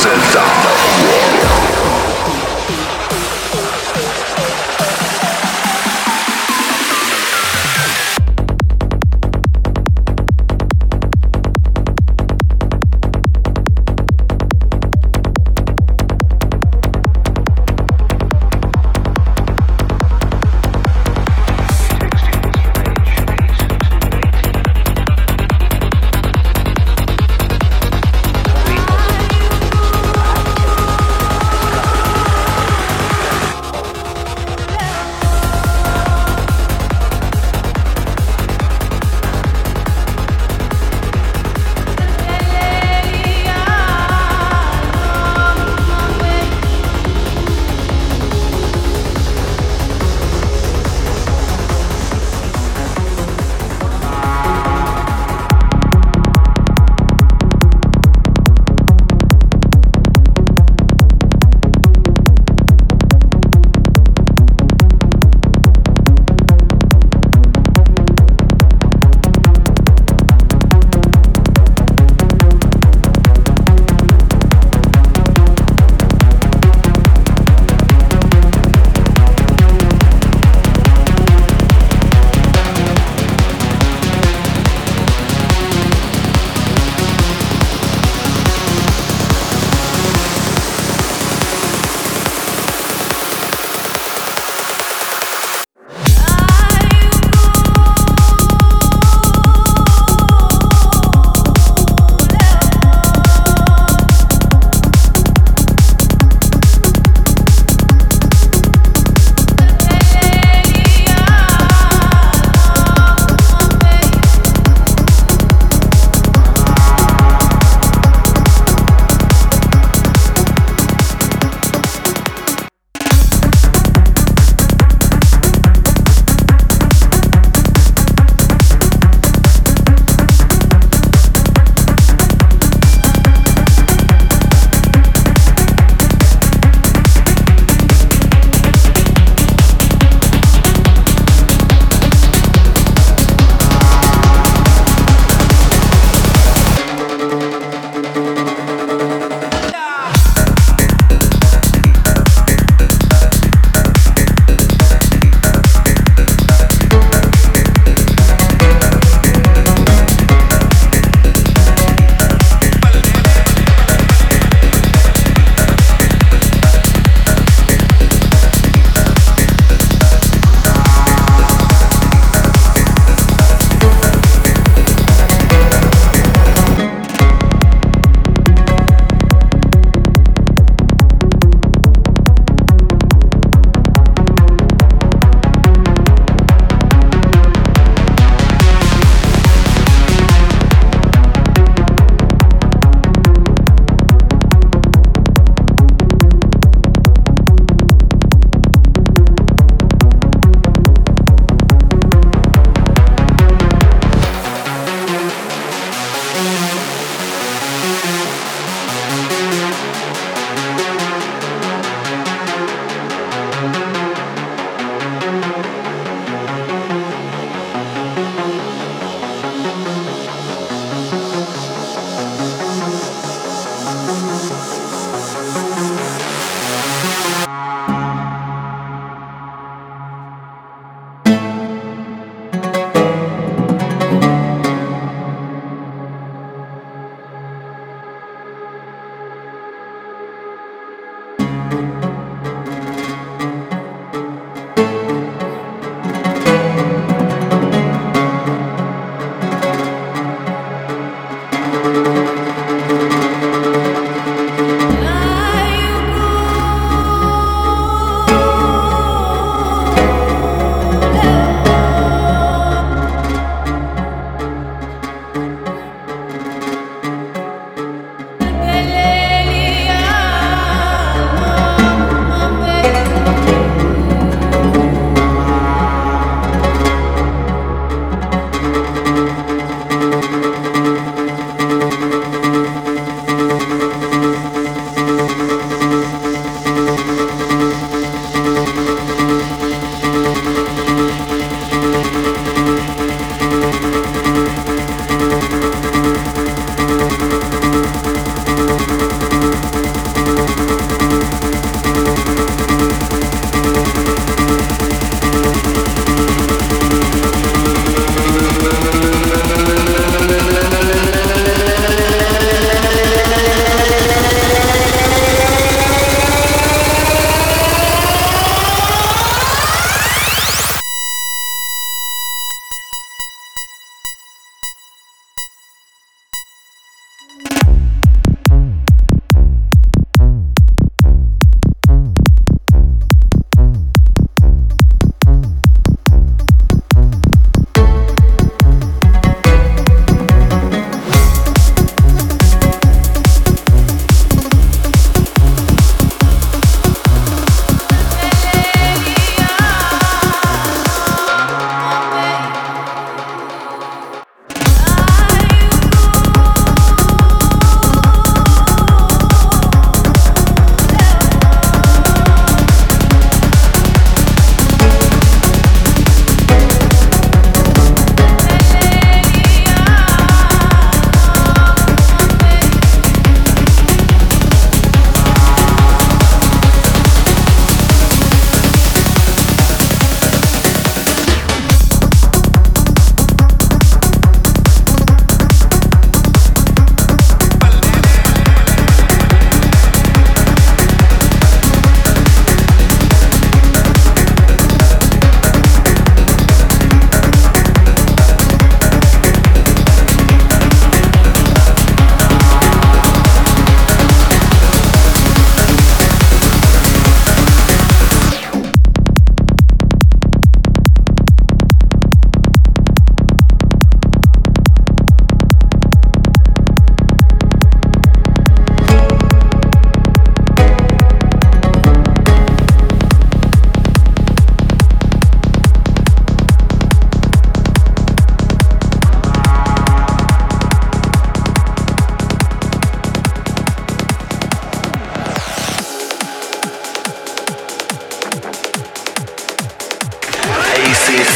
vous êtes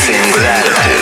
singularities.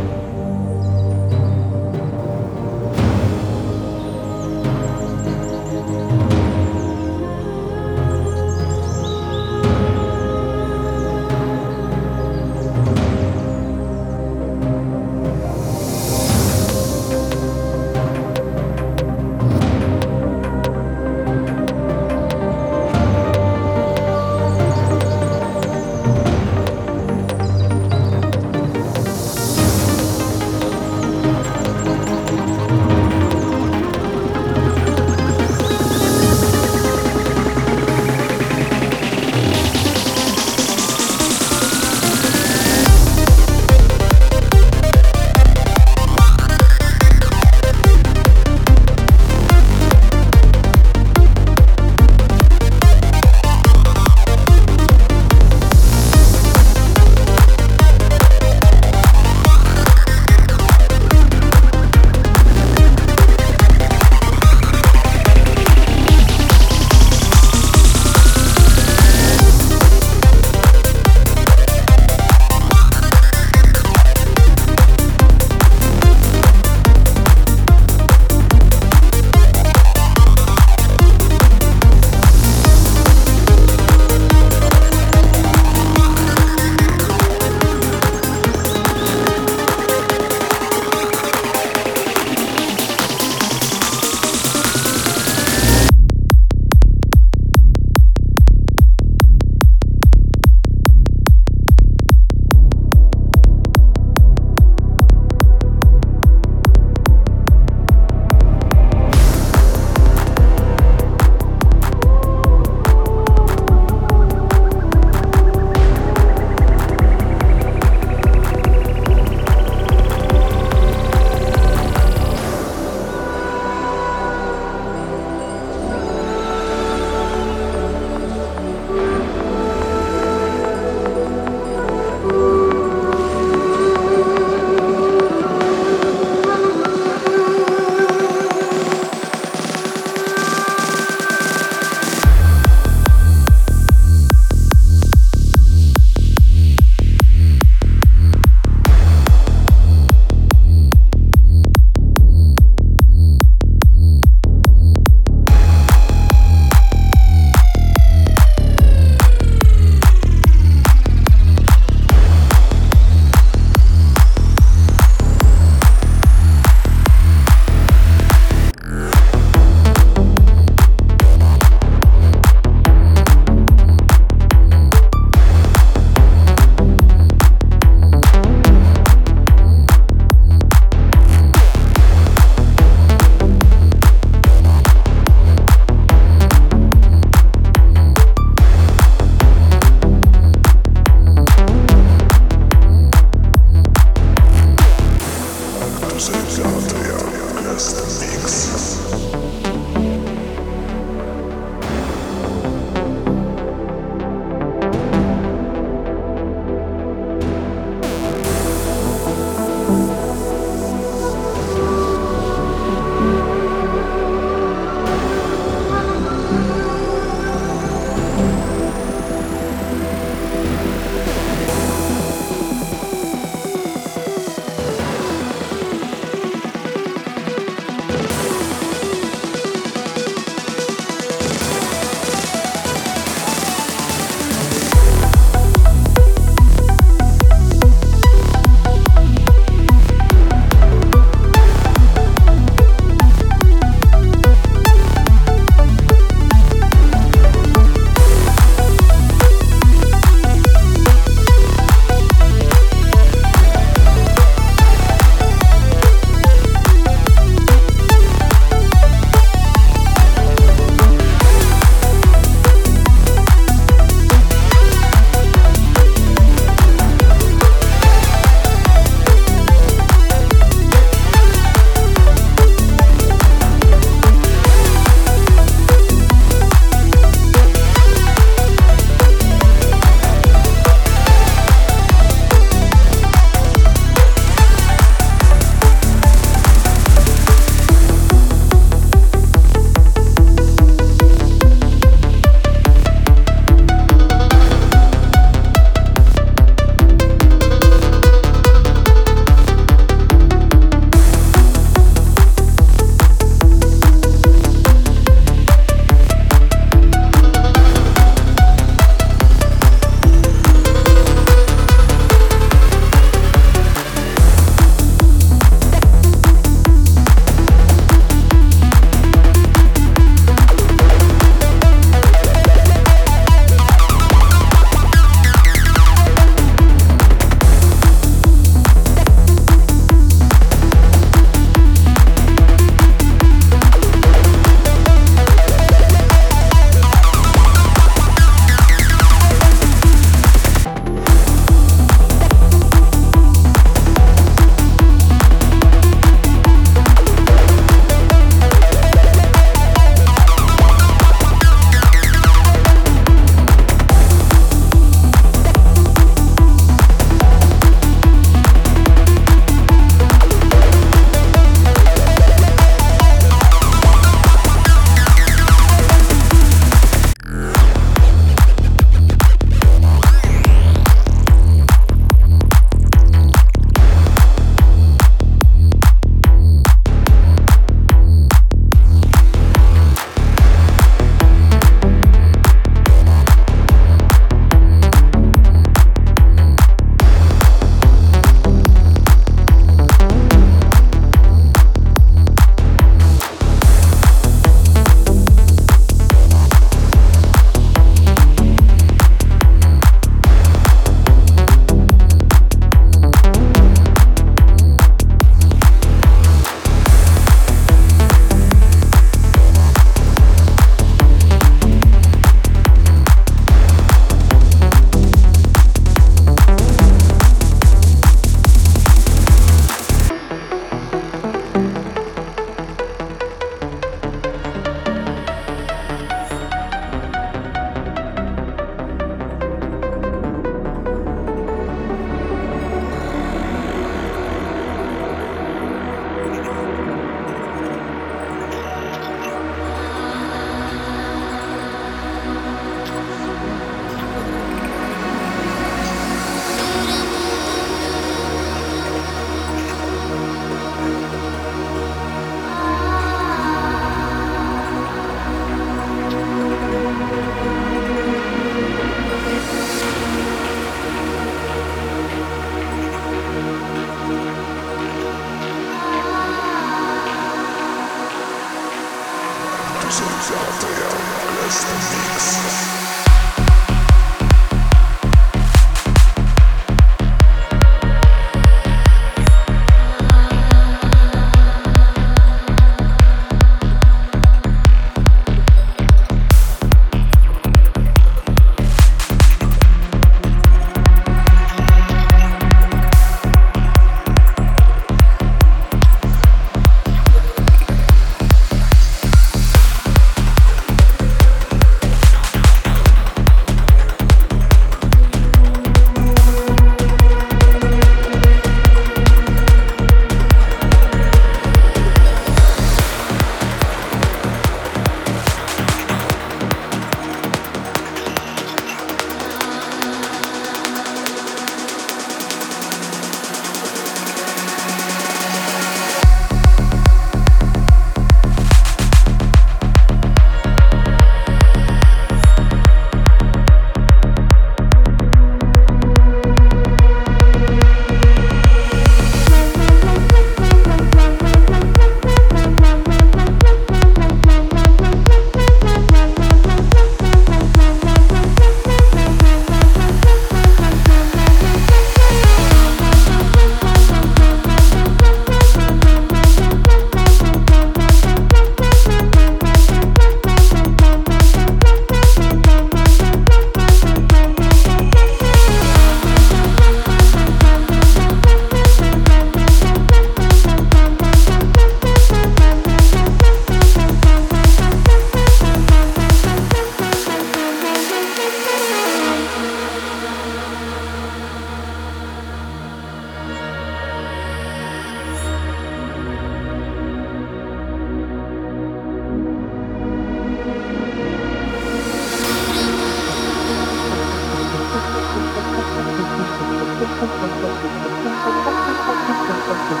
Thank